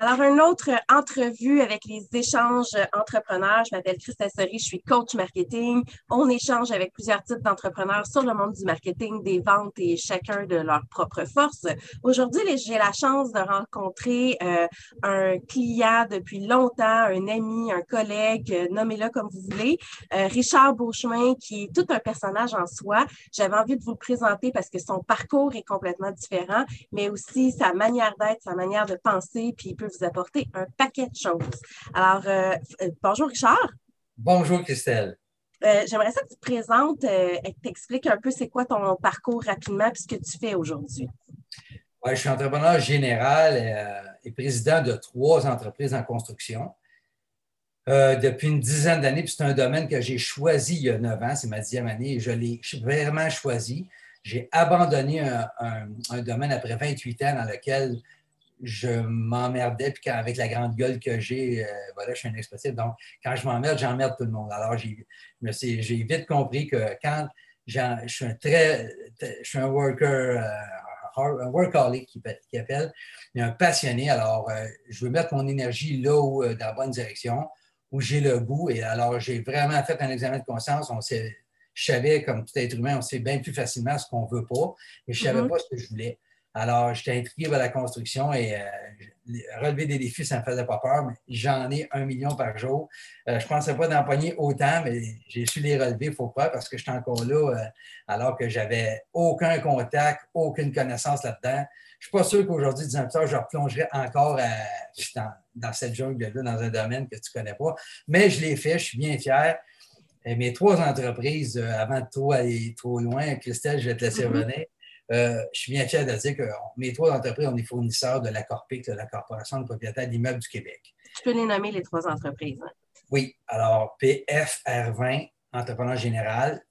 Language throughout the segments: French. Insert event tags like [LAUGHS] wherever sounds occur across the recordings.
Alors, une autre entrevue avec les échanges entrepreneurs. Je m'appelle Christa Sori, je suis coach marketing. On échange avec plusieurs types d'entrepreneurs sur le monde du marketing, des ventes et chacun de leurs propres forces. Aujourd'hui, j'ai la chance de rencontrer euh, un client depuis longtemps, un ami, un collègue, euh, nommez-le comme vous voulez, euh, Richard Beauchemin, qui est tout un personnage en soi. J'avais envie de vous le présenter parce que son parcours est complètement différent, mais aussi sa manière d'être, sa manière de penser, puis il peut vous apporter un paquet de choses. Alors, euh, euh, bonjour Richard. Bonjour Christelle. Euh, j'aimerais ça que tu te présentes et que tu expliques un peu c'est quoi ton parcours rapidement puis ce que tu fais aujourd'hui. Ouais, je suis entrepreneur général et président de trois entreprises en construction. depuis une dizaine d'années, puis c'est un domaine que j'ai choisi il y a neuf ans, c'est ma dixième année, et je l'ai vraiment choisi. J'ai abandonné un, un, domaine après 28 ans dans lequel je m'emmerdais, puis avec la grande gueule que j'ai, euh, voilà, je suis un expressif. Donc, quand je m'emmerde, j'emmerde tout le monde. Alors, j'ai vite compris que quand je suis un très, je suis un worker, euh, un workaholic qui, qui, appelle, mais un passionné. Alors, euh, je veux mettre mon énergie là où, dans la bonne direction, où j'ai le goût. Et alors, j'ai vraiment fait un examen de conscience. On je savais, comme tout être humain, on sait bien plus facilement ce qu'on ne veut pas, mais je ne savais mm-hmm. pas ce que je voulais. Alors, j'étais intrigué par la construction et euh, relever des défis, ça ne me faisait pas peur, mais j'en ai un million par jour. Euh, je ne pensais pas d'empoigner autant, mais j'ai su les relever, il faut pas, parce que j'étais encore là euh, alors que j'avais aucun contact, aucune connaissance là-dedans. Je ne suis pas sûr qu'aujourd'hui, 10 ans plus tard, je replongerai encore dans, cette jungle-là, dans un domaine que tu ne connais pas. Mais je l'ai fait, je suis bien fier. Et mes trois entreprises, avant de trop aller trop loin, Christelle, je vais te laisser mm-hmm. revenir. Euh, je suis bien fier de dire que mes trois entreprises, on est fournisseurs de la Corpic, de la Corporation de propriétaires d'immeubles du Québec. Tu peux les nommer, les trois entreprises. Hein? Oui. Alors, PFR20, entrepreneur général,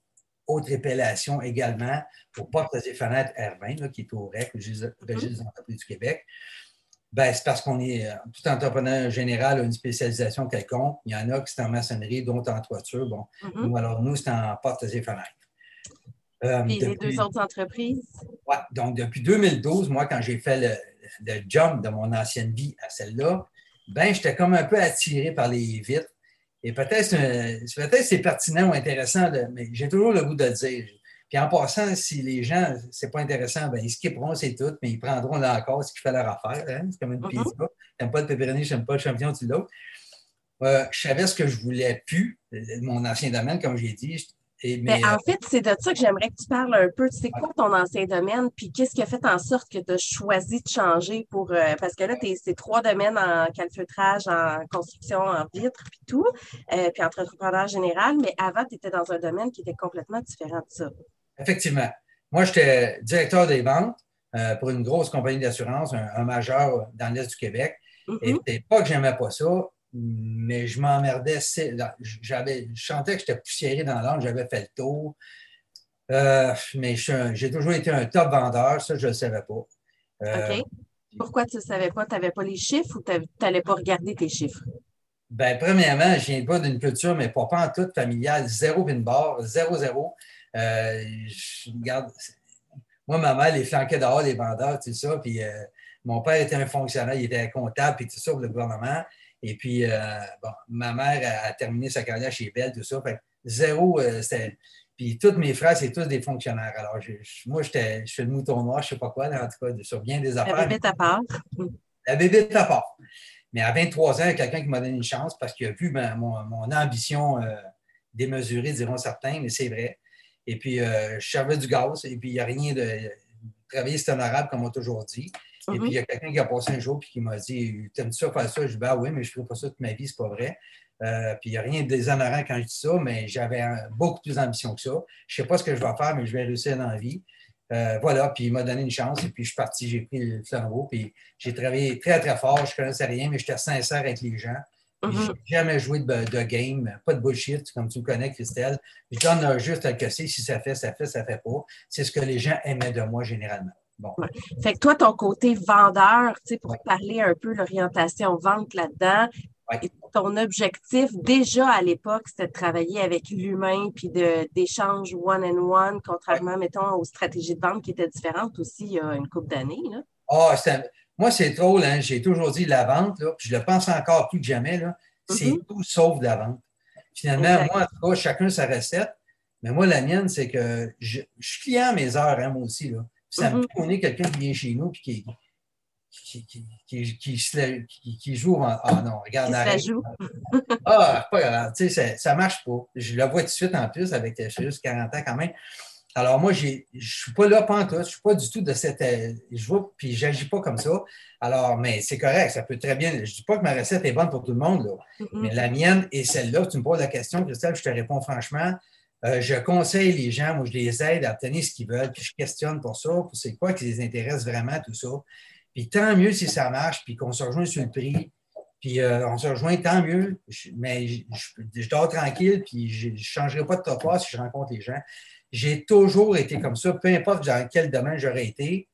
Haute Répellation également pour portes et fenêtres R20, qui est au REC, le registre des entreprises du Québec. Ben, c'est parce qu'on est, euh, tout entrepreneur général a une spécialisation quelconque. Il y en a qui sont en maçonnerie, d'autres en toiture. Bon, mm-hmm. alors, nous, c'est en portes et fenêtres. Euh, et les deux autres entreprises? Oui, donc depuis 2012, moi, quand j'ai fait le, jump de mon ancienne vie à celle-là, ben, j'étais comme un peu attiré par les vitres. Et peut-être peut c'est pertinent ou intéressant, mais j'ai toujours le goût de le dire. Puis en passant, si les gens, c'est pas intéressant, ben, ils skipperont, c'est tout, mais ils prendront là encore ce qu'il fait leur affaire. Hein. C'est comme une pizza. Mm-hmm. T'aimes pas le pepperoni, j'aime pas le champion, tu l'autre. Euh, je savais ce que je voulais plus, mon ancien domaine, comme j'ai dit. Ben, en euh, fait, c'est de ça que j'aimerais que tu parles un peu. C'est quoi ton ancien domaine, puis qu'est-ce qui a fait en sorte que tu as choisi de changer pour. Euh, parce que là, c'est trois domaines en calfeutrage, en construction, en vitre, puis tout, euh, puis entre entrepreneur général, mais avant, tu étais dans un domaine qui était complètement différent de ça. Effectivement. Moi, j'étais directeur des ventes pour une grosse compagnie d'assurance, un, majeur dans l'Est du Québec. Et mm-hmm. Et pas que j'aimais pas ça mais je m'emmerdais. J'avais, je sentais que j'étais poussiéré dans l'âme, j'avais fait le tour. Euh, mais j'ai toujours été un top vendeur, ça, je ne le savais pas. Euh, OK. Pourquoi tu ne savais pas? Tu n'avais pas les chiffres ou tu n'allais pas regarder tes chiffres? Bien, premièrement, je viens pas d'une culture, mais pas, en toute familiale, zéro pin bar, zéro, zéro. Euh, je regarde, moi, ma mère les flanquait dehors, les vendeurs, tout ça. Puis mon père était un fonctionnaire, il était comptable, puis tout ça pour le gouvernement. Et puis, euh, bon, ma mère a, terminé sa carrière chez Bell, tout ça. Fait zéro, euh, c'était. Puis tous mes frères, c'est tous des fonctionnaires. Alors, moi, je suis le mouton noir, je ne sais pas quoi, en tout cas, sur bien des affaires. La bébé à part. La bébé à part. Mais à 23 ans, il y a quelqu'un qui m'a donné une chance parce qu'il a vu mon, ambition euh, démesurée, diront certains, mais c'est vrai. Et puis, je servais du gaz et puis il n'y a rien de. Travailler, c'est honorable, comme on a toujours dit. Et puis, il y a quelqu'un qui a passé un jour et qui m'a dit T'aimes ça faire ça? Je dis Ben oui, mais je ne ferai pas ça toute ma vie, c'est pas vrai. Euh, puis il n'y a rien de déshonorant quand je dis ça, mais j'avais beaucoup plus d'ambition que ça. Je ne sais pas ce que je vais faire, mais je vais réussir dans la vie. Euh, voilà, puis il m'a donné une chance et puis je suis parti, j'ai pris le flambeau, puis j'ai travaillé très, très fort. Je ne connaissais rien, mais j'étais sincère avec les gens. Je n'ai jamais joué de, game, pas de bullshit, comme tu me connais, Christelle. Je donne juste à casser. Si ça fait, ça fait, ça fait pas. C'est ce que les gens aimaient de moi généralement. Bon. Fait que toi, ton côté vendeur, tu sais, pour parler un peu l'orientation vente là-dedans, ton objectif déjà à l'époque, c'était de travailler avec l'humain puis d'échange one-on-one, contrairement, mettons, aux stratégies de vente qui étaient différentes aussi il y a une couple d'années. Ah, moi, c'est drôle, hein? j'ai toujours dit la vente, là, puis je le pense encore plus que jamais, là, c'est Mhm. tout sauf de la vente. Finalement, moi, en tout cas, chacun sa recette, mais moi, la mienne, c'est que je, je suis client à mes heures, hein, moi aussi. Là. Ça me Mhm. qu'on est quelqu'un qui vient chez nous puis qui, qui, qui, qui, se la- joue en. Ah non, regarde, la arrête. joue. Ah, pas grave, tu sais, ça, ça marche pas. Je le vois tout de suite en plus avec j'ai juste 40 ans quand même. Alors moi, je suis pas là pantoute, je suis pas du tout de cette. euh, Je vois, puis j'agis pas comme ça. Alors, mais c'est correct, ça peut très bien. Je dis pas que ma recette est bonne pour tout le monde, là. Mhm. Mais la mienne et celle-là, tu me poses la question, Christelle, je te réponds franchement. Euh, je conseille les gens, moi, je les aide à obtenir ce qu'ils veulent, puis je questionne pour ça, pour c'est quoi qui les intéresse vraiment, tout ça. Puis tant mieux si ça marche, puis qu'on se rejoint sur le prix, puis euh, on se rejoint, tant mieux. Mais je, dors tranquille, puis je ne changerai pas de trottoir si je rencontre les gens. J'ai toujours été comme ça, peu importe dans quel domaine j'aurais été,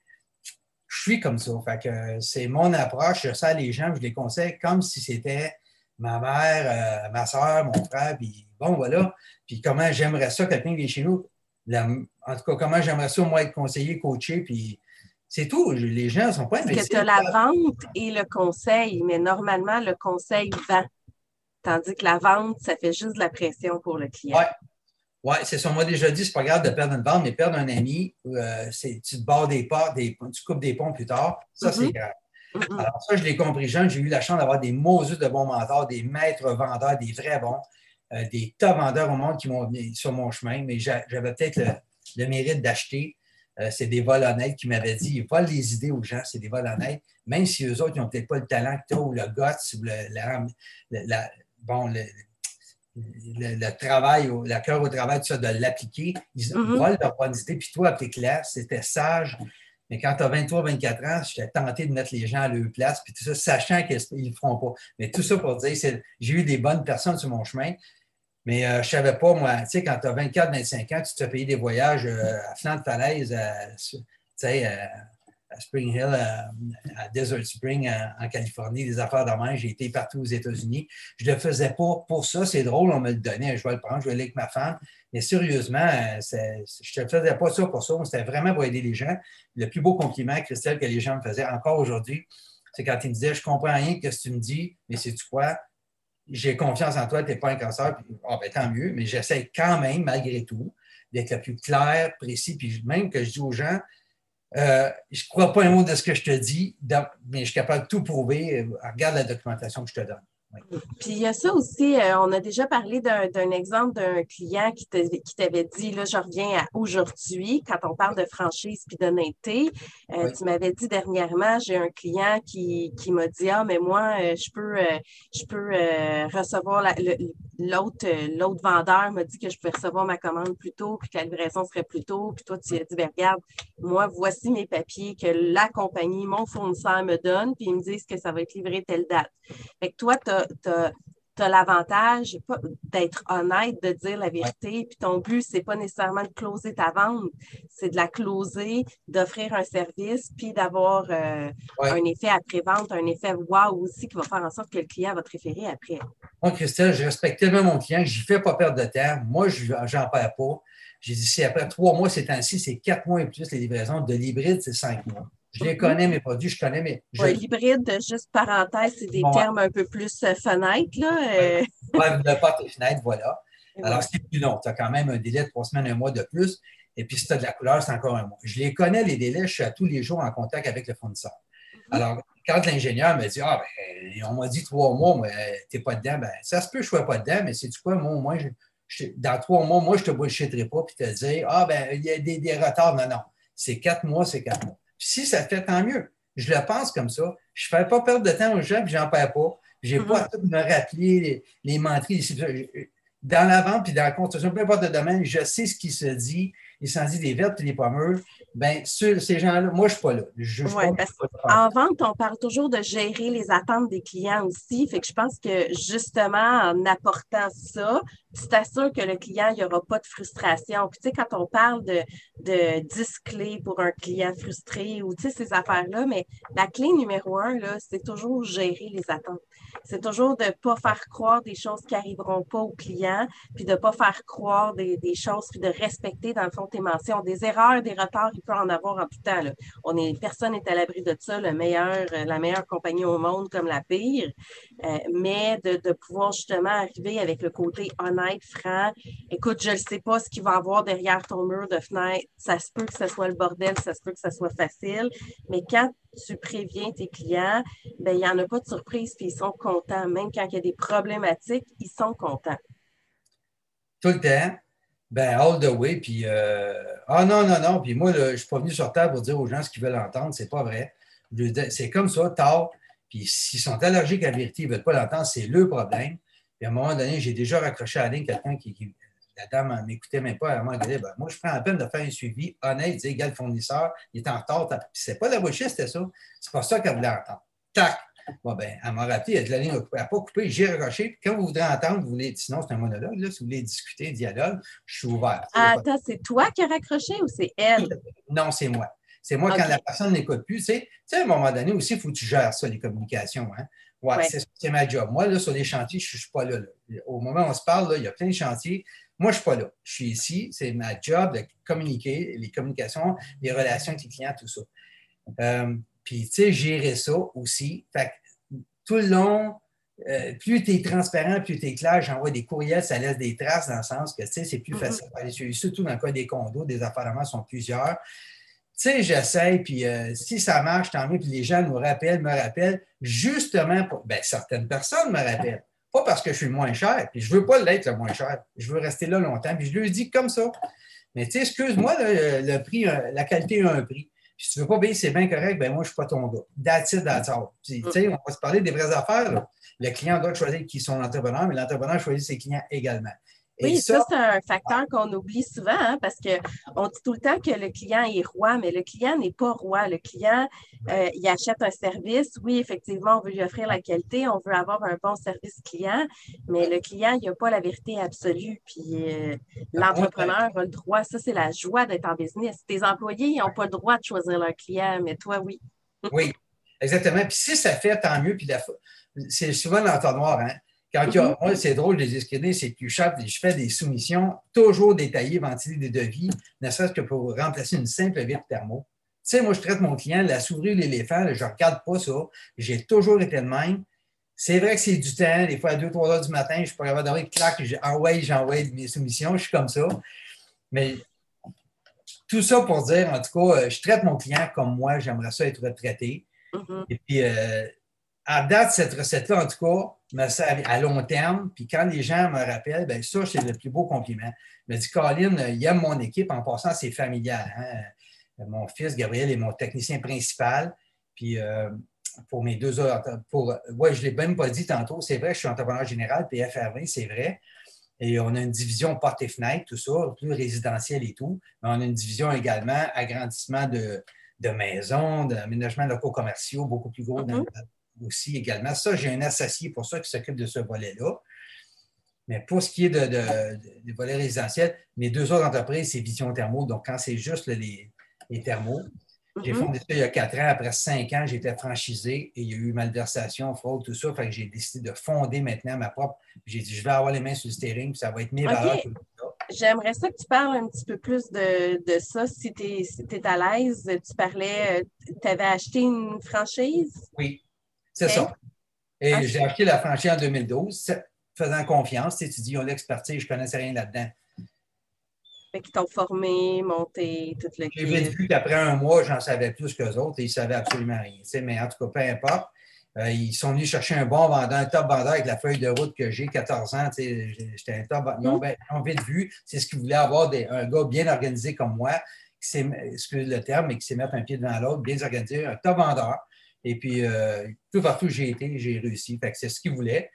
je suis comme ça. Fait que euh, c'est mon approche, je sers les gens, je les conseille comme si c'était ma mère, ma soeur, mon frère, puis bon, voilà. Puis comment j'aimerais ça, quelqu'un vient chez nous. La- en tout cas, comment j'aimerais ça, moi, être conseiller, coaché, puis c'est tout. Les gens ne sont pas Parce que tu as la vente et le conseil, mais normalement, le conseil vend. Tandis que la vente, ça fait juste de la pression pour le client. Ouais. Oui, c'est ça. On m'a déjà dit, c'est pas grave de perdre une vente, mais perdre un ami, euh, c'est, tu te barres des pas, des, tu coupes des ponts plus tard. Ça, c'est Mhm. grave. Alors, ça, je l'ai compris jeune. J'ai eu la chance d'avoir des Moses de bons mentors, des maîtres vendeurs, des vrais bons, euh, des top vendeurs au monde qui m'ont mis sur mon chemin, mais j'a- j'avais peut-être le, le mérite d'acheter. Euh, c'est des vols honnêtes qui m'avaient dit ils volent les idées aux gens, c'est des vols honnêtes, même si eux autres, ils n'ont peut-être pas le talent que tu as ou le guts ou le, la- bon, le, le- le travail, le cœur au travail, tout ça, de l'appliquer. Ils Mhm. volent leur bonne idée. Puis toi, tes classes, c'était sage. Mais quand tu as 23, 24 ans, j'étais tenté de mettre les gens à leur place, puis tout ça, sachant qu'ils ne le feront pas. Mais tout ça pour dire, j'ai eu des bonnes personnes sur mon chemin, mais euh, je ne savais pas, moi, tu sais, quand tu as 24, 25 ans, tu te fais des voyages euh, à flanc de falaise, tu sais, à, Spring Hill, à, Desert Spring, en, Californie, des affaires de. J'ai été partout aux États-Unis. Je ne le faisais pas pour ça. C'est drôle, on me le donnait. Je vais le prendre, je vais aller avec ma femme. Mais sérieusement, euh, c'est- je ne faisais pas ça pour ça. C'était vraiment pour aider les gens. Le plus beau compliment, Christelle, que les gens me faisaient encore aujourd'hui, c'est quand ils me disaient Je comprends rien de ce que tu me dis, mais c'est-tu quoi? J'ai confiance en toi, tu n'es pas un cancer. Puis, ah, ben, tant mieux, mais j'essaie quand même, malgré tout, d'être le plus clair, précis. Puis même que je dis aux gens euh, je ne crois pas un mot de ce que je te dis, mais je suis capable de tout prouver. Regarde la documentation que je te donne. Puis il y a ça aussi, euh, on a déjà parlé d'un exemple d'un client qui t'avait dit, là, je reviens à aujourd'hui, quand on parle de franchise puis d'honnêteté. Euh, Oui. Tu m'avais dit dernièrement, j'ai un client qui, qui m'a dit, ah, mais moi, euh, je peux, je peux recevoir la- le- l'autre euh, l'autre vendeur m'a dit que je pouvais recevoir ma commande plus tôt, puis que la livraison serait plus tôt. Puis toi, tu as dit, ben, regarde, moi, voici mes papiers que la compagnie, mon fournisseur me donne, puis ils me disent que ça va être livré telle date. Fait que toi, tu as, l'avantage pas- d'être honnête, de dire la vérité, puis ton but, c'est pas nécessairement de closer ta vente, c'est de la closer, d'offrir un service, puis d'avoir euh, Ouais. un effet après-vente, un effet wow aussi qui va faire en sorte que le client va te référer après. Moi, Christelle, je respecte tellement mon client que je ne fais pas perdre de temps. Moi, je n'en perds pas. J'ai dit, c'est après trois mois, ces temps-ci, c'est quatre mois et plus les livraisons. De l'hybride, c'est cinq mois. Je les connais, mes produits, je connais mes. Je Ouais, L'hybride, juste parenthèse, c'est des Ouais. termes un peu plus euh, fenêtres. Là, euh, ne pas tes fenêtres, voilà. et Alors, c'est plus long. Tu as quand même un délai de trois semaines, un mois de plus. Et puis, si tu as de la couleur, c'est encore un mois. Je les connais, les délais. Je suis à tous les jours en contact avec le fournisseur. Mhm. Alors, quand l'ingénieur me dit Ah, ben, on m'a dit trois mois, mais tu n'es pas dedans, ben, ça se peut que je ne sois pas dedans, mais c'est du quoi, moi, au moins, je- je- dans trois mois, moi, je ne te bullshitterai pas puis te dire Ah, ben, il y a des, des retards. Non, non. C'est quatre mois, c'est quatre mois. Puis si ça fait, tant mieux. Je le pense comme ça. Je ne fais pas perdre de temps aux gens, puis j'en perds pas. Je n'ai Mhm. pas à tout me rappeler les, les. Je- Dans la vente puis dans la construction, peu importe le domaine, je sais ce qui se dit. Dit des vertes et des pommures. Ben, sur ces gens-là, moi, je ne suis pas là. Je juge Ouais, pas, parce pas En vente, on parle toujours de gérer les attentes des clients aussi. Fait que je pense que justement, en apportant ça, tu t'assures que le client, il n'y aura pas de frustration. Puis tu sais, quand on parle de, de 10 clés pour un client frustré ou tu sais, ces affaires-là, mais la clé numéro un, là, c'est toujours gérer les attentes. C'est toujours de ne pas faire croire des choses qui n'arriveront pas au client, puis de ne pas faire croire des, des choses, puis de respecter, dans le fond, tes mentions. Des erreurs, des retards, il peut en avoir en tout temps. Là. On est, personne n'est à l'abri de ça, le meilleur, euh, la meilleure compagnie au monde comme la pire. Euh, mais de, de, pouvoir justement arriver avec le côté honnête, franc. Écoute, je ne sais pas ce qu'il va y avoir derrière ton mur de fenêtre. Ça se peut que ce soit le bordel, ça se peut que ce soit facile. Mais quand tu préviens tes clients, ben, il n'y en a pas de surprise, puis ils sont contents. Même quand il y a des problématiques, ils sont contents. Tout le temps. Ben, all the way. Puis, euh, ah non, non, non. Puis moi, je ne suis pas venu sur Terre pour dire aux gens ce qu'ils veulent entendre. C'est pas vrai. C'est comme ça, tard. Puis s'ils sont allergiques à la vérité, ils ne veulent pas l'entendre, c'est le problème. Puis à un moment donné, j'ai déjà raccroché à la ligne quelqu'un qui, la dame ne m'écoutait même pas. À un moment donné, ben, moi, je prends la peine de faire un suivi honnête, dire, gars, le fournisseur, il est en retard. C'est pas la bullshit, c'était ça. C'est pas ça qu'elle voulait entendre. Tac! Bon, ben, elle m'a rappelé, elle a la ligne n'a pas coupé, j'ai raccroché. Puis quand vous voudrez entendre, vous voulez, sinon c'est un monologue, là, si vous voulez discuter, dialogue, je suis ouvert. attends, c'est toi qui as raccroché ou c'est elle? Non, c'est moi. C'est moi quand la personne n'écoute plus. Tu sais, à un moment donné aussi, il faut que tu gères ça, les communications. Hein? Ouais, c'est ma job. Moi, là, sur les chantiers, je ne suis pas là, Au moment où on se parle, là, il y a plein de chantiers. Moi, je ne suis pas là. Je suis ici. C'est ma job de communiquer, les communications, les relations avec les clients, tout ça. Euh, puis, tu sais, gérer ça aussi. Fait tout le long, euh, plus tu es transparent, plus tu es clair, j'envoie des courriels, ça laisse des traces dans le sens que, tu sais, c'est plus facile. Surtout dans le cas des condos, des appartements sont plusieurs. Tu sais, j'essaie, puis euh, si ça marche, tant mieux, puis les gens nous rappellent, me rappellent, justement, pour, ben, certaines personnes me rappellent. Pas parce que je suis le moins cher, puis je veux pas l'être le moins cher. Je veux rester là longtemps, puis je lui dis comme ça. Mais tu sais, excuse-moi, le, prix, euh, la qualité a un prix. Puis si tu veux pas payer, c'est bien correct, ben moi, je suis pas ton gars. That's it, that's all. tu sais, on va se parler des vraies affaires. Le client doit choisir qui sont l'entrepreneur, mais l'entrepreneur choisit ses clients également. Oui, ça, c'est un facteur qu'on oublie souvent hein, parce qu'on dit tout le temps que le client est roi, mais le client n'est pas roi. Le client, euh, il achète un service. Oui, effectivement, on veut lui offrir la qualité, on veut avoir un bon service client, mais le client, il n'a pas la vérité absolue. Puis euh, l'entrepreneur a le droit. Ça, c'est la joie d'être en business. Tes employés, n'ont pas le droit de choisir leur client, mais toi, oui. oui, exactement. Puis si ça fait, tant mieux. Puis c'est souvent l'entonnoir, hein? Quand mm-hmm. moi, c'est drôle de les escrire, c'est que je fais des soumissions toujours détaillées, ventilées des devis, ne serait-ce que pour remplacer une simple vitre thermo. Tu sais, moi, je traite mon client, la souris l'éléphant, je ne regarde pas ça. J'ai toujours été de même. C'est vrai que c'est du temps. Des fois, à 2-3 heures du matin, je pourrais avoir donné clac, j'envoie, j'envoie mes soumissions, je suis comme ça. Mais tout ça pour dire, en tout cas, euh, je traite mon client comme moi, j'aimerais ça être traité. Mm-hmm. Et puis, euh, à date, cette recette-là, en tout cas, me sert à long terme. Puis quand les gens me rappellent, bien ça, c'est le plus beau compliment. Je me dit, Colin, il aime mon équipe. En passant, c'est familial. Hein. Mon fils, Gabriel, est mon technicien principal. Puis euh, pour mes deux heures, pour, ouais, je ne l'ai même pas dit tantôt, c'est vrai, je suis entrepreneur général, PFRV, c'est vrai. Et on a une division porte et fenêtre, tout ça, plus résidentiel et tout. Mais on a une division également agrandissement de, de maisons, d'aménagement locaux commerciaux, beaucoup plus gros dans, mm-hmm aussi également. Ça, j'ai un associé pour ça qui s'occupe de ce volet-là. Mais pour ce qui est de, des volets résidentiels, mes deux autres entreprises, c'est Vision Thermo. Donc, quand c'est juste les, thermos, j'ai mm-hmm. fondé ça il y a quatre ans. Après cinq ans, j'étais franchisé et il y a eu malversation, fraude, tout ça. Fait que j'ai décidé de fonder maintenant ma propre. J'ai dit, je vais avoir les mains sur le steering, puis ça va être mes valeurs. J'aimerais ça que tu parles un petit peu plus de, ça, si tu es, à l'aise. Tu parlais, euh, tu avais acheté une franchise? Oui. C'est ça. Et j'ai acheté la franchise en 2012, faisant confiance. Tu, dis, ils ont l'expertise, je ne connaissais rien là-dedans. Fait qu'ils t'ont formé, monté, toute le J'ai vu qu'après un mois, j'en savais plus qu'eux autres et ils ne savaient absolument rien. Tu sais, mais en tout cas, peu importe. Euh, ils sont venus chercher un bon vendeur, un top vendeur avec la feuille de route que j'ai, 14 ans. J'étais un top vendeur. Ils ont, vite vu. C'est ce qu'ils voulaient avoir, des, un gars bien organisé comme moi, qui sait, excusez le terme, mais qui sait mettre un pied devant l'autre, bien organisé, un top vendeur. Et puis, euh, tout partout où j'ai été, j'ai réussi. C'est ce qu'ils voulaient.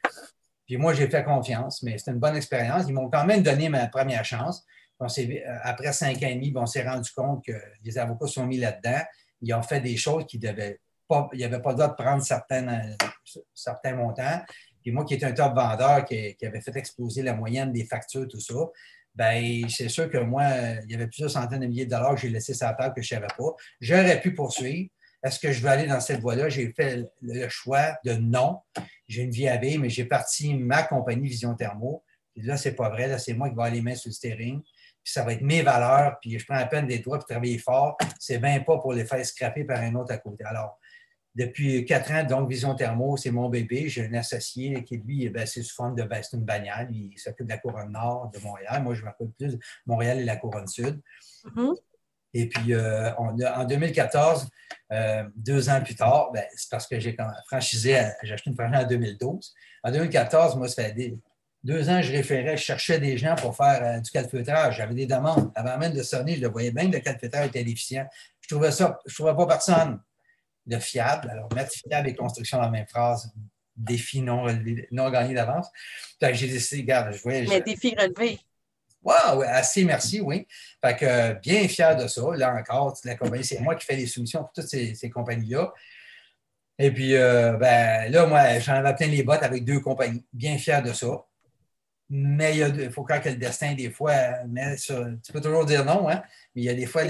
Puis moi, j'ai fait confiance, mais c'était une bonne expérience. Ils m'ont quand même donné ma première chance. Euh, après cinq ans et demi, on s'est rendu compte que les avocats sont mis là-dedans. Ils ont fait des choses qui devaient pas, avait pas le droit de prendre certains, montants. Puis moi, qui étais un top vendeur, qui, avait fait exploser la moyenne des factures, tout ça, ben c'est sûr que moi, il y avait plusieurs centaines de milliers de dollars que j'ai laissé sur la table que je ne savais pas. J'aurais pu poursuivre, est-ce que je veux aller dans cette voie-là? J'ai fait le choix de non. J'ai une vie à vivre, mais j'ai parti ma compagnie Vision Thermo. Et là, c'est pas vrai. Là, c'est moi qui vais aller les mains sur le steering. ça va être mes valeurs, puis je prends la peine des doigts, puis travailler fort. C'est bien pas pour les faire scraper par un autre à côté. Alors, depuis quatre ans, donc Vision Thermo, c'est mon bébé. J'ai un associé qui, lui, c'est sous forme de une bagnole. Il s'occupe de la couronne nord de Montréal. Moi, je m'occupe plus de Montréal et la couronne sud. Mm-hmm. Et puis, euh, en 2014, euh, deux ans plus tard, ben, c'est parce que j'ai franchisé, j'ai acheté une franchise en 2012. En 2014, moi, ça fait deux ans, je référais, je cherchais des gens pour faire euh, du calfeutrage. J'avais des demandes. Avant même de sonner, je le voyais bien que le calfeutrage était efficient. Je trouvais ça, je ne trouvais pas personne de fiable. Alors, mettre fiable et construction dans la même phrase, défi non, non gagné d'avance. j'ai décidé, regarde, je voyais. Mais défi relevé. Wow, assez merci, oui. Fait que bien fier de ça. Là encore, la compagnie, c'est moi qui fais les soumissions pour toutes ces, compagnies-là. Et puis, euh, ben, là, moi, j'en avais plein les bottes avec deux compagnies. Bien fier de ça. Mais il, faut quand que le destin, des fois, tu peux toujours dire non, hein? mais il y a des fois,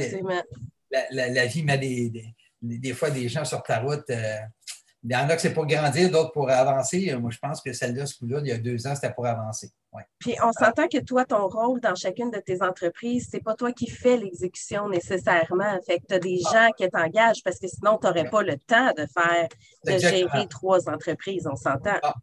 la, vie met des, des fois des gens sur ta route. Euh, il y en a que c'est pour grandir, d'autres pour avancer. Moi, je pense que celle-là, ce coup-là, il y a deux ans, c'était pour avancer. Puis on s'entend que toi, ton rôle dans chacune de tes entreprises, c'est pas toi qui fais l'exécution nécessairement. Fait que tu as des ah. gens qui t'engagent parce que sinon, tu n'aurais pas le temps de faire, de gérer trois entreprises, on s'entend. Ah.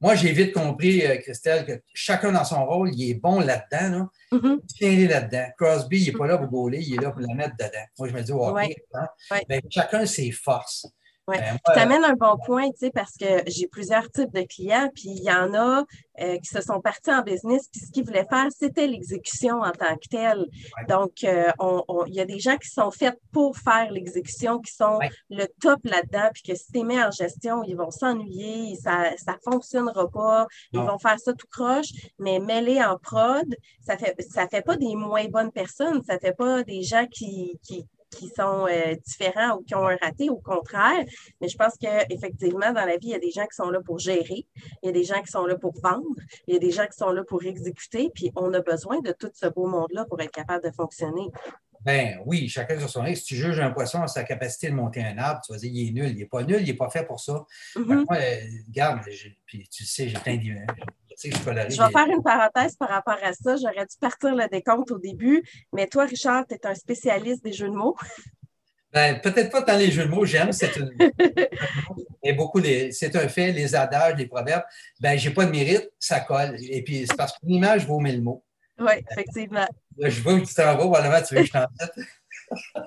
Moi, j'ai vite compris, euh, Christelle, que chacun dans son rôle, il est bon là-dedans. Là. Mm-hmm. là-dedans. Crosby, il n'est pas là pour gauler, il est là pour la mettre dedans. Moi, je me dis, OK, hein. ben, chacun ses forces. Oui. Ben, tu amènes un bon point, tu sais, parce que j'ai plusieurs types de clients, puis il y en a euh, qui se sont partis en business, puis ce qu'ils voulaient faire, c'était l'exécution en tant que telle. Donc, euh, il y a des gens qui sont faits pour faire l'exécution, qui sont le top là-dedans, puis que si tu mets en gestion, ils vont s'ennuyer, ça ne fonctionnera pas, ils vont faire ça tout croche, mais mêler en prod, ça fait ça fait pas des moins bonnes personnes, ça fait pas des gens qui, qui qui sont euh, différents ou qui ont un raté, au contraire. Mais je pense qu'effectivement, dans la vie, il y a des gens qui sont là pour gérer, il y a des gens qui sont là pour vendre, il y a des gens qui sont là pour exécuter, puis on a besoin de tout ce beau monde-là pour être capable de fonctionner. Ben oui, chacun sur son risque. Si tu juges un poisson à sa capacité de monter un arbre, tu vas dire il est nul, il n'est pas nul, il n'est pas fait pour ça. Mm-hmm. moi, euh, regarde, puis tu sais, j'ai plein d'idées. Je vais faire une parenthèse par rapport à ça. J'aurais dû partir le décompte au début, mais toi, Richard, tu es un spécialiste des jeux de mots. Ben, peut-être pas dans les jeux de mots, j'aime, c'est une... [LAUGHS] beaucoup c'est un fait, les adages, les proverbes. Ben, j'ai pas de mérite, ça colle. Et puis, c'est parce qu'une image vaut mille mots. Oui, effectivement. Je vois où tu t'en vas, voilà, tu veux que je t'en [LAUGHS]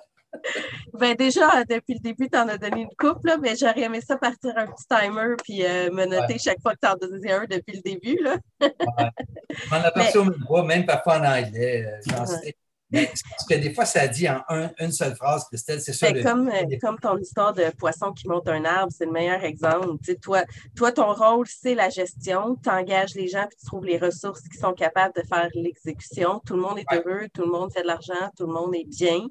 ben déjà, depuis le début, tu en as donné une coupe, là, mais j'aurais aimé ça partir un petit timer puis euh, me noter chaque fois que tu en donnais un depuis le début. Là. ouais. [LAUGHS] On a passé au micro, même parfois en anglais. Euh, mais que des fois, ça dit en une seule phrase, Christelle, c'est ça. Ben, comme, euh, comme ton histoire de poisson qui monte un arbre, c'est le meilleur exemple. toi, toi, ton rôle, c'est la gestion. Tu engages les gens puis tu trouves les ressources qui sont capables de faire l'exécution. Tout le monde est heureux, tout le monde fait de l'argent, tout le monde est bien.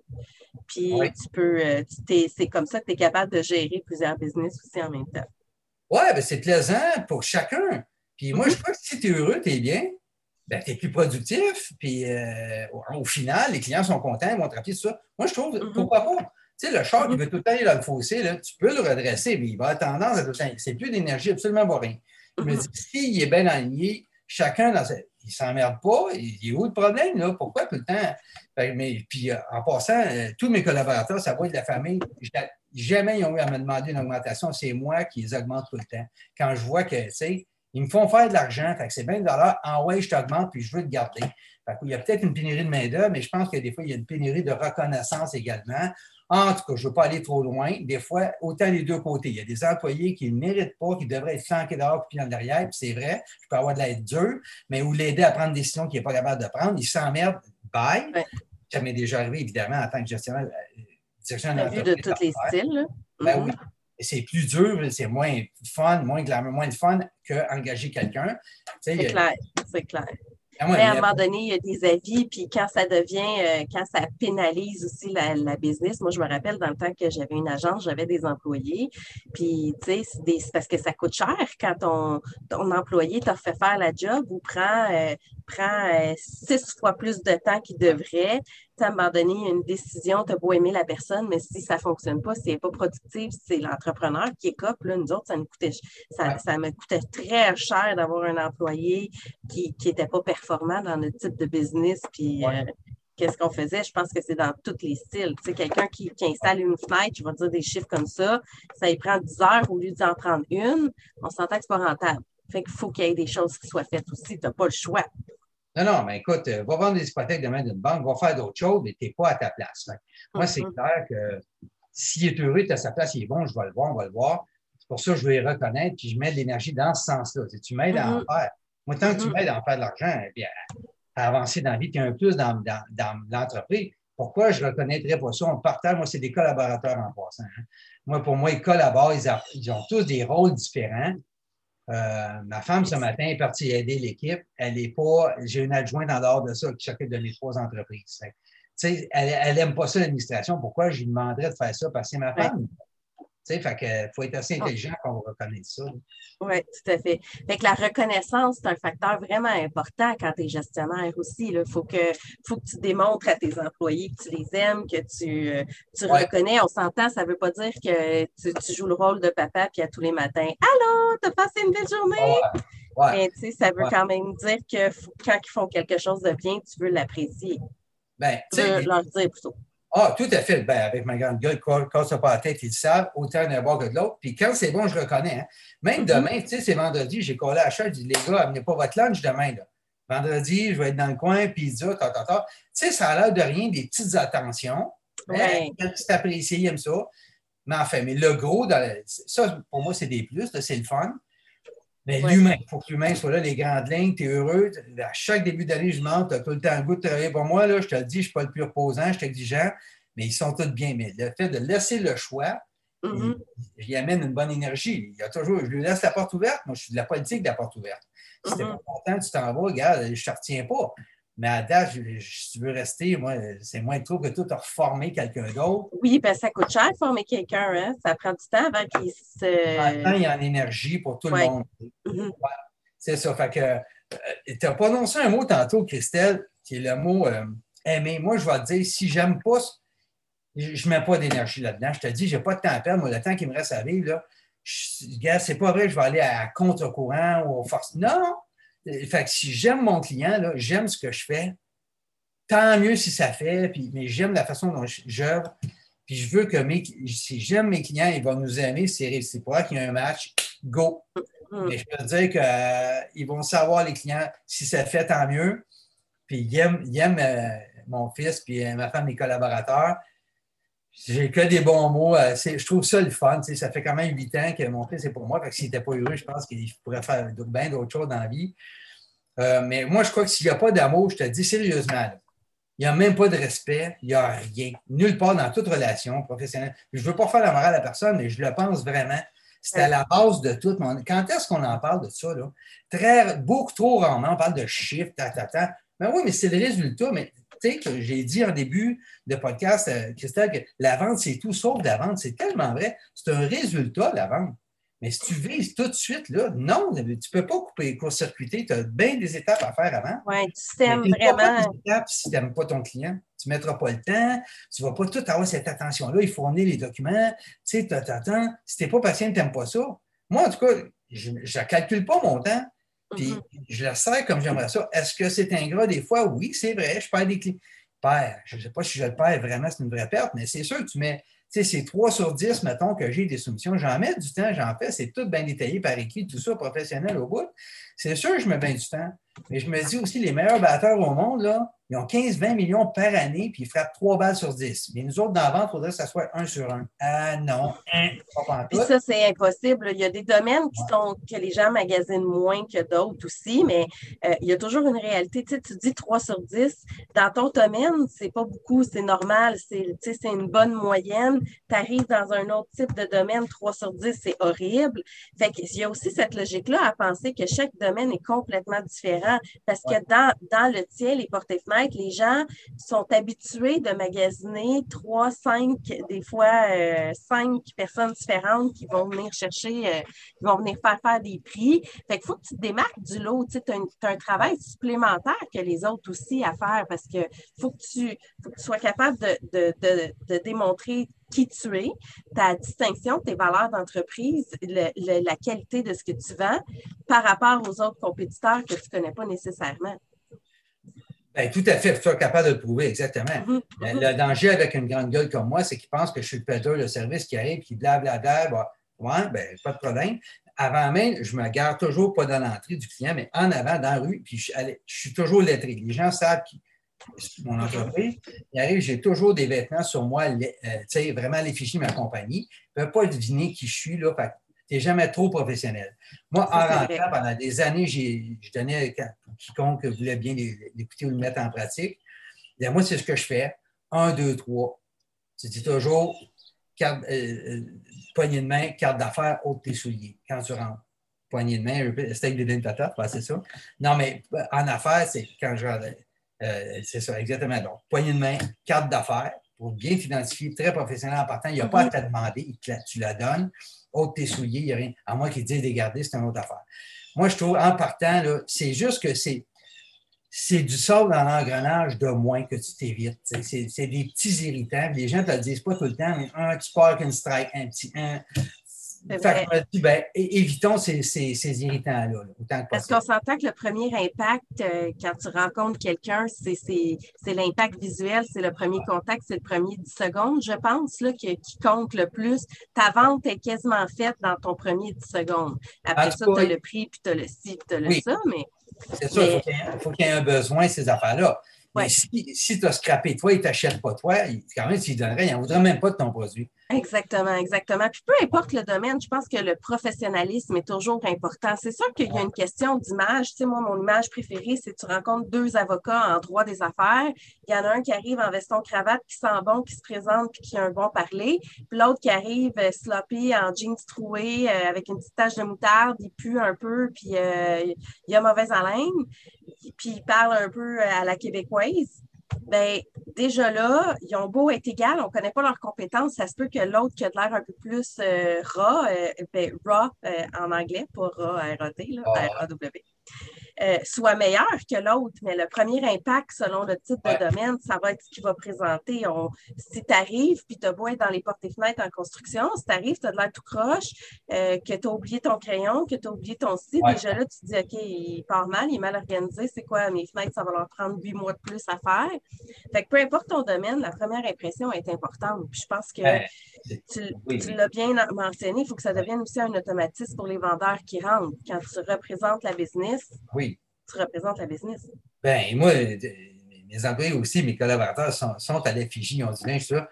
Puis tu peux, euh, c'est comme ça que tu es capable de gérer plusieurs business aussi en même temps. Oui, ben c'est plaisant pour chacun. Puis moi, je mm-hmm. crois que si tu es heureux, tu es bien, ben, tu es plus productif. Puis euh, au, final, les clients sont contents, ils vont te rappeler tout ça. Moi, je trouve, mm-hmm. pourquoi pas? Tu sais, le char qui mm-hmm. veut tout le temps aller dans le fossé, là, tu peux le redresser, mais il va avoir tendance à tout le temps. C'est plus d'énergie, absolument pas rien. Je me dis, s'il est bien aligné, chacun dans il ne s'emmerde pas. Il est où le problème, là? Pourquoi tout le temps? mais, puis, euh, en passant, euh, tous mes collaborateurs, ça va être de la famille. Jamais ils ont eu à me demander une augmentation. C'est moi qui les augmente tout le temps. Quand je vois que, tu sais, ils me font faire de l'argent, fait que c'est bien de l'heure. En ouais, je t'augmente, puis je veux te garder. il y a peut-être une pénurie de main-d'œuvre, mais je pense que des fois, il y a une pénurie de reconnaissance également. En tout cas, je ne veux pas aller trop loin. Des fois, autant les deux côtés. Il y a des employés qui ne méritent pas, qui devraient être flanqués dehors puis en derrière, puis c'est vrai, je peux avoir de l'aide dure, mais ou l'aider à prendre des décisions qu'il n'est pas capable de prendre. Il s'emmerde, bye. Ça m'est déjà arrivé, évidemment, en tant que gestionnaire. Euh, gestionnaire vu de tous les styles. Ben oui. C'est plus dur, c'est moins fun, moins glamour, moins de fun qu'engager quelqu'un. C'est clair, c'est clair. Ah mais à un moment donné, il y a des avis, puis quand ça devient, euh, quand ça pénalise aussi la, la, business, moi, je me rappelle dans le temps que j'avais une agence, j'avais des employés, puis, tu sais, c'est parce que ça coûte cher quand ton, ton employé t'a fait faire la job ou prend, euh, prend euh, six fois plus de temps qu'il devrait. À un moment donné, une décision, tu as beau aimer la personne, mais si ça ne fonctionne pas, si elle n'est pas productive, c'est l'entrepreneur qui écope. Là, nous autres, ça, nous coûtait, ça, ça me coûtait très cher d'avoir un employé qui n'était pas performant dans notre type de business. Puis, euh, qu'est-ce qu'on faisait? Je pense que c'est dans tous les styles. Tu sais, quelqu'un qui, installe une fenêtre, je vais dire des chiffres comme ça, ça y prend 10 heures au lieu d'en prendre une. On s'entend que c'est pas rentable. Fait qu'il faut qu'il y ait des choses qui soient faites aussi. Tu n'as pas le choix. Non, non, mais écoute, euh, va vendre des hypothèques demain d'une banque, va faire d'autres choses, mais tu n'es pas à ta place. moi, c'est mm-hmm. clair que s'il est heureux, tu à sa place, il est bon, je vais le voir, on va le voir. C'est pour ça que je vais le reconnaître, puis je mets de l'énergie dans ce sens-là. Tu m'aides à en mm-hmm. faire. Moi, tant que tu mm-hmm. m'aides à en faire de l'argent, eh bien, à avancer dans la vie, puis un plus dans, dans, l'entreprise, pourquoi je ne reconnaîtrais pas ça? On partage, moi, c'est des collaborateurs en passant. Hein. Moi, pour moi, ils collaborent, ils, ont tous des rôles différents. Euh, ma femme, ce matin, est partie aider l'équipe. Elle n'est pas, j'ai une adjointe en dehors de ça qui s'occupe de mes trois entreprises. elle, elle aime pas ça, l'administration. Pourquoi je lui demanderais de faire ça? Parce que c'est ma femme sais, fait que faut être assez ah. intelligent pour reconnaître ça. Oui, tout à fait. Fait que la reconnaissance, c'est un facteur vraiment important quand tu es gestionnaire aussi. Il faut que, faut que tu démontres à tes employés que tu les aimes, que tu, euh, tu reconnais. On s'entend, ça ne veut pas dire que tu, joues le rôle de papa puis à tous les matins. Allô, t'as passé une belle journée? Ouais. Mais ça veut quand même dire que quand ils font quelque chose de bien, tu veux l'apprécier. Ben, tu veux leur dire plutôt. Ah, tout à fait. Ben, avec ma grande gueule, quand ça pas la tête, ils le savent, autant d'un bord que de l'autre. Puis quand c'est bon, je reconnais. Hein. Même mm-hmm. demain, tu sais, c'est vendredi, j'ai collé à la chaise, je dis, les gars, amenez pas votre lunch demain. Là. Vendredi, je vais être dans le coin, pizza, ta, ta, ta. Tu sais, ça a l'air de rien, des petites attentions. Ouais. c'est apprécié, il aime ça. Mais enfin, mais le gros, ça, pour moi, c'est des plus, c'est le fun. Mais l'humain, il faut que l'humain soit là, les grandes lignes, tu es heureux. À chaque début d'année, je monte, tu as tout le temps le goût de travailler pour moi. Là, je te le dis, je ne suis pas le plus reposant, je suis exigeant, mais ils sont tous bien. Mais le fait de laisser le choix, mm il, amène une bonne énergie. Il y a toujours, je lui laisse la porte ouverte. Moi, je suis de la politique de la porte ouverte. Si tu n'es mm-hmm. pas content, tu t'en vas, regarde, je ne te retiens pas. Mais à date, si tu veux rester, moi, c'est moins trop que tout reformer quelqu'un d'autre. Oui, ben ça coûte cher former quelqu'un. Hein? Ça prend du temps avant qu'il se. Temps, il y a en énergie pour tout le monde. Mm-hmm. C'est ça. Fait que euh, tu as prononcé un mot tantôt, Christelle, qui est le mot euh, aimer. Moi, je vais te dire, si j'aime pas, je ne mets pas d'énergie là-dedans. Je te dis, je n'ai pas de temps à perdre. Moi, le temps qui me reste à vivre, là, c'est pas vrai que je vais aller à contre-courant ou aux forces. Non! Fait que si j'aime mon client, j'aime ce que je fais, tant mieux si ça fait, puis, mais j'aime la façon dont j'œuvre. Puis je veux que mes, si j'aime mes clients, ils vont nous aimer, c'est réciproque, qu'il y a un match, go. Mm. Mais je peux dire qu'ils euh, vont savoir, les clients, si ça fait, tant mieux. Puis ils aiment, euh, mon fils, puis euh, ma femme, mes collaborateurs. J'ai que des bons mots. je trouve ça le fun. Ça fait quand même huit ans que mon fils est pour moi. Fait que s'il n'était pas heureux, je pense qu'il pourrait faire bien d'autres choses dans la vie. Euh, mais moi, je crois que s'il n'y a pas d'amour, je te dis sérieusement, il n'y a même pas de respect, il n'y a rien. Nulle part dans toute relation professionnelle. Je ne veux pas faire la morale à personne, mais je le pense vraiment. C'est à la base de tout. Quand est-ce qu'on en parle de ça? Là? Très, beaucoup trop rarement, on parle de chiffres, ta, ta, ta. Mais oui, mais c'est le résultat. Mais tu sais, que j'ai dit en début de podcast, euh, Christelle, que la vente, c'est tout sauf la vente. C'est tellement vrai. C'est un résultat, la vente. Mais si tu vises tout de suite, là, non, tu ne peux pas couper court-circuiter. Tu as bien des étapes à faire avant. Oui, tu t'aimes vraiment. Des étapes si tu n'aimes pas ton client. Tu ne mettras pas le temps, tu ne vas pas tout avoir cette attention-là. Il faut fournir les documents. Tu sais, tu attends. Si tu n'es pas patient, tu n'aimes pas ça. Moi, en tout cas, je ne calcule pas mon temps. Puis mm-hmm. je le sais comme j'aimerais ça. Est-ce que c'est ingrat des fois? Oui, c'est vrai, je perds des clients. Je ne sais pas si je le perds vraiment, c'est une vraie perte, mais c'est sûr que tu mets sais, c'est 3 sur 10, mettons, que j'ai des soumissions. J'en mets du temps, j'en fais, c'est tout bien détaillé par écrit, tout ça professionnel au bout. C'est sûr que je mets bien du temps. Mais je me dis aussi, les meilleurs batteurs au monde, là, ils ont 15-20 millions par année, puis ils frappent 3 balles sur 10. Mais nous autres, dans la vente, il faudrait que ça soit 1 sur 1. Ah non, hein, pas Puis ça, c'est impossible. Il y a des domaines qui sont, que les gens magasinent moins que d'autres aussi, mais euh, il y a toujours une réalité. Tu, sais, tu dis 3 sur 10. Dans ton domaine, c'est pas beaucoup, c'est normal, c'est une bonne moyenne. Tu arrives dans un autre type de domaine, 3 sur 10, c'est horrible. Fait qu'il y a aussi cette logique-là à penser que chaque domaine est complètement différent parce que dans, dans le tien, les les gens sont habitués de magasiner trois, cinq, des fois euh, cinq personnes différentes qui vont venir chercher, euh, qui vont venir faire faire des prix. Fait qu'il faut que tu te démarques du lot. Tu as, un travail supplémentaire que les autres aussi à faire parce que faut que tu, sois capable de démontrer qui tu es, ta distinction, tes valeurs d'entreprise, la qualité de ce que tu vends par rapport aux autres compétiteurs que tu ne connais pas nécessairement. Ben, tout à fait, faut être capable de le prouver, exactement. Mm-hmm. Le, danger avec une grande gueule comme moi, c'est qu'il pense que je suis le pédeur de service qui arrive, qui blablabla, bah, ouais, ben, pas de problème. Avant même, je me garde toujours pas dans l'entrée du client, mais en avant, dans la rue, puis je, suis toujours lettré. Les gens savent qui, mon entreprise. Il arrive, j'ai toujours des vêtements sur moi, euh, tu sais, vraiment les fichiers de ma compagnie. Ils ne peuvent pas deviner qui je suis, là. Tu n'es jamais trop professionnel. Moi, en rentrant, pendant des années, je donnais à quiconque voulait bien l'écouter ou le mettre en pratique. Et moi, c'est ce que je fais. Un, deux, trois. Tu dis toujours carte, euh, euh, poignée de main, carte d'affaires, haute tes souliers quand tu rentres. Poignée de main, steak de dinde patate, c'est ça. Non, mais en affaires, c'est quand je euh, c'est ça, exactement. Donc, poignée de main, carte d'affaires pour bien t'identifier, très professionnel en partant. Il n'y a pas à te demander, tu la donnes. Haute tes souliers, il n'y a rien. À moins qu'il te dise de garder, c'est une autre affaire. Moi, je trouve, en partant, c'est juste que c'est c'est du sol dans l'engrenage de moins que tu t'évites. C'est des petits irritants. Les gens ne te le disent pas tout le temps, mais un, tu pars avec une strike, un petit un. Ben, évitons ces, ces, irritants-là, Parce qu'on s'entend que le premier impact, euh, quand tu rencontres quelqu'un, c'est l'impact visuel, c'est le premier contact, c'est le premier 10 secondes, je pense, là, qui, compte le plus. Ta vente est quasiment faite dans ton premier 10 secondes. Après ça, tu as le prix, puis tu as le ci, puis tu as le ça, mais c'est sûr, il faut qu'il y, ait un besoin, ces affaires-là. Mais si, si tu as scrappé toi, il ne t'achète pas toi, quand même, s'il donnerait, il n'en voudrait même pas de ton produit. Exactement, exactement. Puis peu importe le domaine, je pense que le professionnalisme est toujours important. C'est sûr qu'il y a une question d'image. Tu sais, moi, mon image préférée, c'est tu rencontres deux avocats en droit des affaires. Il y en a un qui arrive en veston cravate, qui sent bon, qui se présente, puis qui a un bon parler. Puis l'autre qui arrive euh, sloppy en jeans troués, euh, avec une petite tache de moutarde, il pue un peu, puis euh, il a mauvaise haleine. Puis il parle un peu à la québécoise ben déjà là, ils ont beau être égal, on ne connaît pas leurs compétences. Ça se peut que l'autre qui a l'air un peu plus euh, raw, euh, ben, raw euh, en anglais, pas raw, R-A-D, R-A-W. Euh, soit meilleur que l'autre, mais le premier impact, selon le type de domaine, ça va être ce qu'il va présenter. On, si tu arrives, puis tu as beau être dans les portes et fenêtres en construction, si tu arrives, tu as de l'air tout croche, euh, que tu as oublié ton crayon, que tu as oublié ton site, déjà là, tu te dis, OK, il part mal, il est mal organisé, c'est quoi, mes fenêtres, ça va leur prendre huit mois de plus à faire? Fait que peu importe ton domaine, la première impression est importante. Puis je pense que tu, l'as bien mentionné, il faut que ça devienne aussi un automatisme pour les vendeurs qui rentrent. Quand tu représentes la business, oui tu représentes la business. Ben, moi, mes employés aussi, mes collaborateurs sont, à l'effigie, ils ont dit bien ça.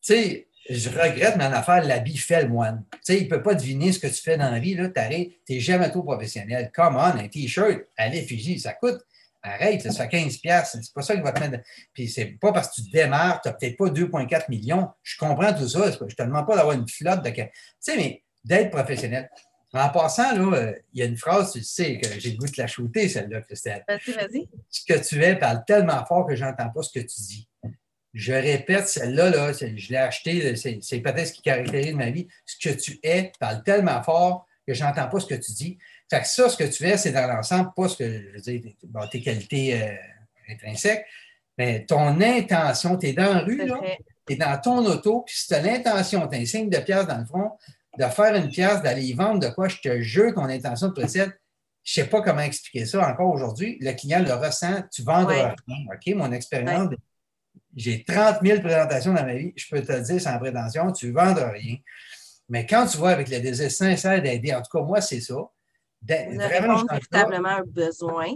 Tu sais, je regrette, en affaire, l'habit fait le moine. Tu sais, il ne peut pas deviner ce que tu fais dans la vie. Tu n'es jamais trop professionnel. Come on, un T-shirt à l'effigie, ça coûte. Arrête, ça fait 15$. C'est pas ça qui va te mettre. Puis c'est pas parce que tu démarres, tu n'as peut-être pas 2,4 millions. Je comprends tout ça. Je ne te demande pas d'avoir une flotte de. Tu sais, mais d'être professionnel. En passant, là, euh, il y a une phrase, tu sais, que j'ai le goût de la shooter, celle-là, Christelle. Vas-y, vas-y. Ce que tu es parle tellement fort que je n'entends pas ce que tu dis. Je répète, celle-là, là, je l'ai acheté, c'est peut-être ce qui caractérise ma vie. Ce que tu es parle tellement fort que je n'entends pas ce que tu dis. Fait que ça, ce que tu es, c'est dans l'ensemble, pas ce que, je veux dire, tes qualités euh, intrinsèques, mais ton intention, tu es dans la rue, là, tu es dans ton auto, puis si tu as l'intention, tu as un signe de pièce dans le front, de faire une pièce, d'aller y vendre de quoi, je te jure ton intention de précède. Je ne sais pas comment expliquer ça encore aujourd'hui. Le client le ressent, tu vends rien. OK, mon expérience, j'ai 30 000 présentations dans ma vie, je peux te le dire sans prétention, tu ne vends rien. Mais quand tu vois avec le désir sincère d'aider, en tout cas, moi, c'est ça. Vraiment, véritablement un besoin.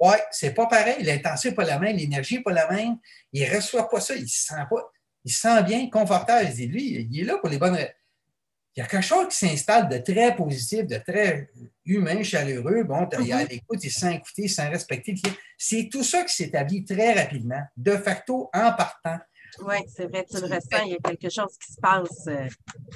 Oui, c'est pas pareil. L'intention n'est pas la même, l'énergie n'est pas la même. Il ne reçoit pas ça, il ne se sent pas. Il se sent bien, confortable. Il dit, lui, il est là pour les bonnes raisons il y a quelque chose qui s'installe de très positif, de très humain, chaleureux. Bon, il y a l'écoute, il se sent écouté, il se sent respecté. C'est tout ça qui s'établit très rapidement, de facto, en partant. Oui, c'est vrai, tu le ressens, il y a quelque chose qui se passe. Euh.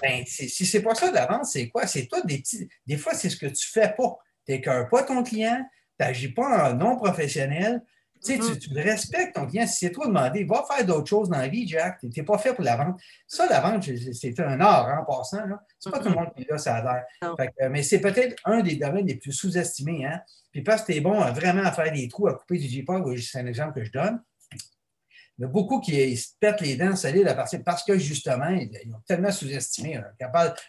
Ben, si c'est pas ça d'avance, c'est quoi? C'est toi des petits. Des fois, c'est ce que tu fais pas. Tu n'écœures pas ton client, tu n'agis pas en non professionnel, tu, sais, mm-hmm. tu, respectes ton client. Si c'est toi demander, va faire d'autres choses dans la vie, Jack. Tu n'es pas fait pour la vente. Ça, la vente, c'est un art hein, en passant. Ce n'est pas tout le monde qui est là, ça a l'air. Mais c'est peut-être un des domaines les plus sous-estimés. Hein? Puis parce que tu es bon vraiment à faire des trous, à couper du J-Pog, c'est un exemple que je donne. Il y a beaucoup qui se pètent les dents solides à partir parce que justement, ils ont tellement sous-estimé.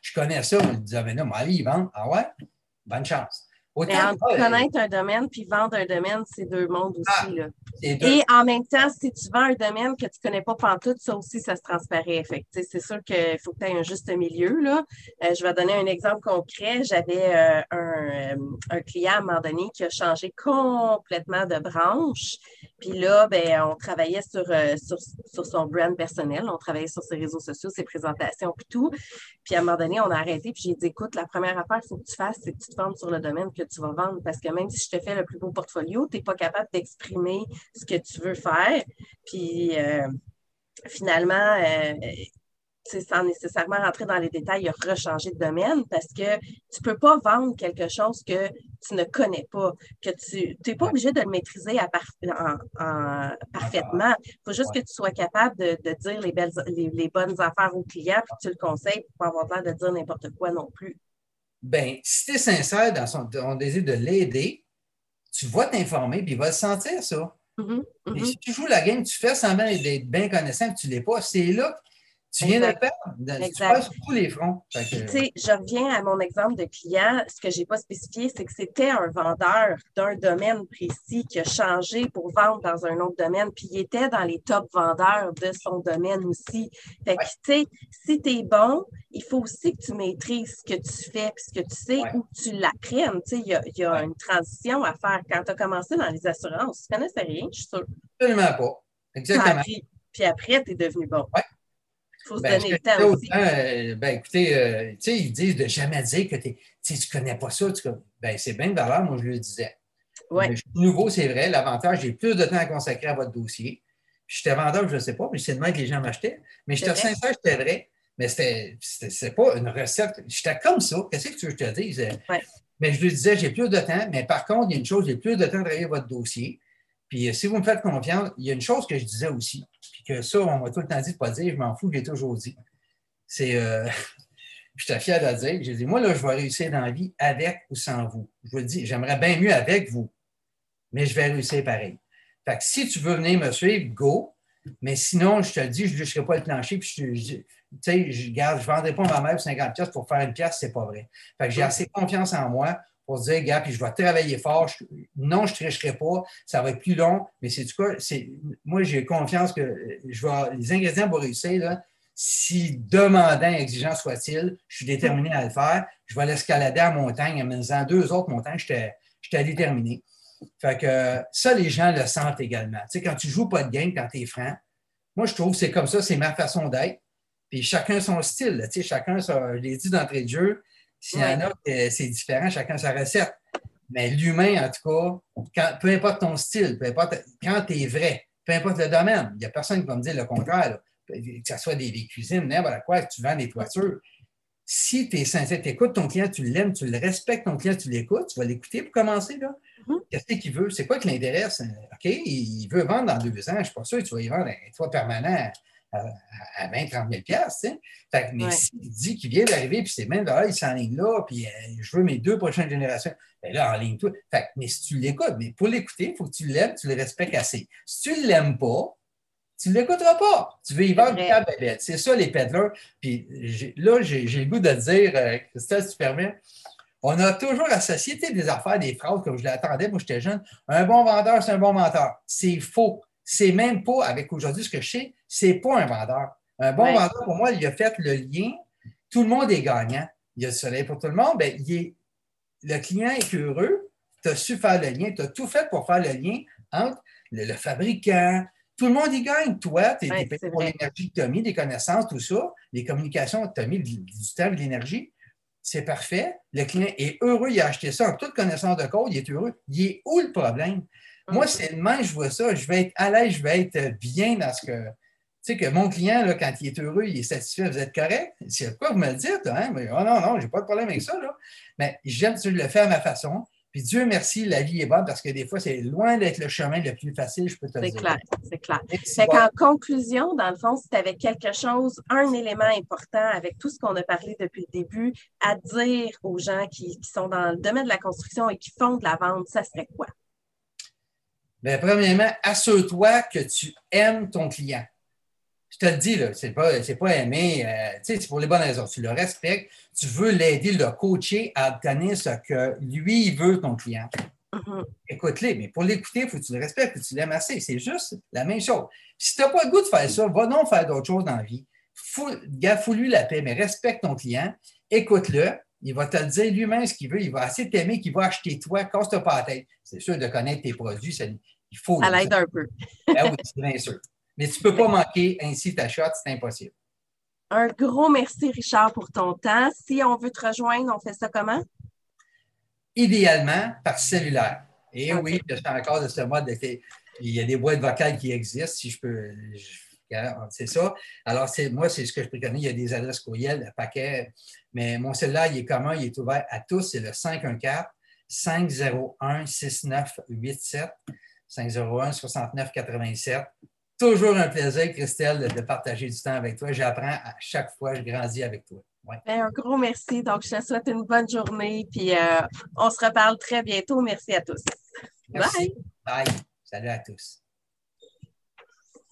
Je connais ça, on me disait, mais non, allez, ils vendent. Ah ouais? Bonne chance. Autant connaître un domaine puis vendre un domaine, c'est deux mondes aussi. Ah, là. Et en même temps, si tu vends un domaine que tu ne connais pas pantoute, ça aussi, ça se transparaît. c'est sûr qu'il faut que tu aies un juste milieu. Là. Euh, je vais donner un exemple concret. J'avais euh, un, un, client à un moment donné qui a changé complètement de branche. Puis là, ben, on travaillait sur, euh, sur, sur, son brand personnel, on travaillait sur ses réseaux sociaux, ses présentations, puis tout. Puis à un moment donné, on a arrêté, puis j'ai dit, écoute, la première affaire qu'il faut que tu fasses, c'est que tu te vendes sur le domaine que tu vas vendre, parce que même si je te fais le plus beau portfolio, tu n'es pas capable d'exprimer ce que tu veux faire. Puis euh, finalement, euh, sans nécessairement rentrer dans les détails, il a rechangé de domaine parce que tu ne peux pas vendre quelque chose que tu ne connais pas, que tu n'es pas obligé de le maîtriser parfaitement. Il faut juste que tu sois capable de, dire les, belles, les, bonnes affaires au client puis que tu le conseilles pour pas avoir l'air de dire n'importe quoi non plus. Bien, si tu es sincère dans son, ton désir de l'aider, tu vas t'informer puis il va le sentir, ça. Mm-hmm, Mais mm-hmm. si tu joues la game, tu fais semblant d'être bien connaissant et tu ne l'es pas, c'est là tu viens de perdre. Tu passes sur tous les fronts. Tu sais, je reviens à mon exemple de client. Ce que je n'ai pas spécifié, c'est que c'était un vendeur d'un domaine précis qui a changé pour vendre dans un autre domaine. Puis il était dans les top vendeurs de son domaine aussi. Fait que, tu sais, si tu es bon, il faut aussi que tu maîtrises ce que tu fais, puis ce que tu sais, ou que tu l'apprennes. Tu sais, il y a, une transition à faire. Quand tu as commencé dans les assurances, tu ne connaissais rien, je suis sûre. Absolument pas. Exactement. Puis, après, tu es devenu bon. Ouais. Il faut se ben, donner le temps aussi. Euh, ben, écoutez, euh, tu sais, ils disent de jamais dire que tu ne connais pas ça. ben, c'est bien de valeur, moi, je le disais. Ouais. Je suis nouveau, c'est vrai. L'avantage, j'ai plus de temps à consacrer à votre dossier. J'étais vendeur, je ne sais pas, mais c'est de même que les gens m'achetaient. Mais j'étais sincère, j'étais vrai. Mais c'était pas une recette. J'étais comme ça. Qu'est-ce que tu veux que je te dise? Ouais. Mais je lui disais, j'ai plus de temps. Mais par contre, il y a une chose, j'ai plus de temps de travailler votre dossier. Puis euh, si vous me faites confiance, il y a une chose que je disais aussi que ça, on m'a tout le temps dit de ne pas dire, je m'en fous, j'ai toujours dit. C'est, euh, [LAUGHS] j'étais fier de le dire. J'ai dit, moi, là, je vais réussir dans la vie avec ou sans vous. Je vous le dis, j'aimerais bien mieux avec vous, mais je vais réussir pareil. Fait que si tu veux venir me suivre, go. Mais sinon, je te le dis, je ne lâcherai pas le plancher, puis je, tu sais, je garde, je ne vendrai pas ma mère pour 50 pièces pour faire une pièce, c'est pas vrai. Fait que j'ai assez confiance en moi pour se dire, gars, puis je vais travailler fort. non, je ne tricherai pas. Ça va être plus long, mais c'est du cas, moi, j'ai confiance que les ingrédients pour réussir, là, si demandant, exigeant soit-il, je suis déterminé à le faire. Je vais l'escalader en montagne en me disant deux autres montagnes, j'étais déterminé. Fait que ça, les gens le sentent également. Tu sais, quand tu joues pas de game, quand tu es franc, moi, je trouve que c'est comme ça, c'est ma façon d'être. Puis chacun son style. Tu sais, chacun, je l'ai dit d'entrée de jeu, s'il y en a, c'est différent, chacun sa recette. Mais l'humain, en tout cas, peu importe ton style, peu importe quand tu es vrai, peu importe le domaine, il n'y a personne qui va me dire le contraire. Que ce soit des, cuisines, n'importe quoi, que tu vends des toitures. Si tu es sincère, tu écoutes ton client, tu l'aimes, tu le respectes, ton client, tu l'écoutes, tu vas l'écouter pour commencer. là. Mm-hmm. Qu'est-ce qu'il veut? C'est quoi qui l'intéresse? OK, il veut vendre dans deux ans, je ne suis pas sûr que tu vas y vendre un toit permanent à, 20, 30 000 fait Mais s'il dit qu'il vient d'arriver, puis c'est même là, il s'enligne là, puis euh, je veux mes deux prochaines générations, bien là, en ligne tout. Fait mais si tu l'écoutes, mais pour l'écouter, il faut que tu l'aimes, tu le respectes assez. Si tu ne l'aimes pas, tu ne l'écouteras pas. Tu veux y vendre ta babette. C'est ça, les peddlers. Puis là, j'ai le goût de dire, euh, Christelle, si tu permets, on a toujours la société des affaires, des phrases, comme je l'attendais, moi j'étais jeune. Un bon vendeur, c'est un bon menteur. C'est faux. C'est même pas, avec aujourd'hui ce que je sais, c'est pas un vendeur. Un bon vendeur, pour moi, il a fait le lien. Tout le monde est gagnant. Il y a le soleil pour tout le monde. Bien, le client est heureux. Tu as su faire le lien. Tu as tout fait pour faire le lien entre le, fabricant. Tout le monde y gagne. Toi, tu es, payé pour l'énergie que tu as mis, des connaissances, tout ça, les communications, tu as mis du, temps, de l'énergie. C'est parfait. Le client est heureux. Il a acheté ça en toute connaissance de code. Il est heureux. Il est où le problème? Moi, c'est le même, je vois ça. Je vais être à l'aise, je vais être bien dans ce que, tu sais, que mon client, là, quand il est heureux, il est satisfait, vous êtes correct. C'est quoi vous me le dites? Hein? Mais, oh non, non, j'ai pas de problème avec ça. Là. Mais j'aime le faire à ma façon. Puis Dieu merci, la vie est bonne parce que des fois, c'est loin d'être le chemin le plus facile, je peux te le dire. C'est clair, c'est clair. Qu'en conclusion, dans le fond, si tu avais quelque chose, un élément important avec tout ce qu'on a parlé depuis le début, à dire aux gens qui, qui sont dans le domaine de la construction et qui font de la vente, ça serait quoi? Bien, premièrement, assure-toi que tu aimes ton client. Je te le dis, ce n'est pas, pas aimé, euh, c'est pour les bonnes raisons. Tu le respectes, tu veux l'aider, le coacher à obtenir ce que lui, veut, ton client. Mm-hmm. Écoute-les, mais pour l'écouter, il faut que tu le respectes, il faut que tu l'aimes assez. C'est juste la même chose. Si tu n'as pas le goût de faire ça, va donc faire d'autres choses dans la vie. Fous-lui la paix, mais respecte ton client, écoute-le, il va te le dire lui-même ce qu'il veut, il va assez t'aimer qu'il va acheter toi, casse-toi pas la tête. C'est sûr de connaître tes produits, il faut. Ça l'aide un peu. [LAUGHS] ah oui, c'est bien sûr. Mais tu ne peux pas manquer ainsi ta shot, c'est impossible. Un gros merci, Richard, pour ton temps. Si on veut te rejoindre, on fait ça comment? Idéalement, par cellulaire. Et oui, je suis encore de ce mode. il y a des boîtes vocales qui existent, si je peux. C'est ça. Alors, moi, c'est ce que je préconise. Il y a des adresses courriel, un paquet, mais mon cellulaire, il est commun, il est ouvert à tous. C'est le 514-501-6987, 501-6987. Toujours un plaisir, Christelle, de partager du temps avec toi. J'apprends à chaque fois, je grandis avec toi. Ben, un gros merci. Donc, je te souhaite une bonne journée. Puis, euh, on se reparle très bientôt. Merci à tous. Bye. Bye. Salut à tous.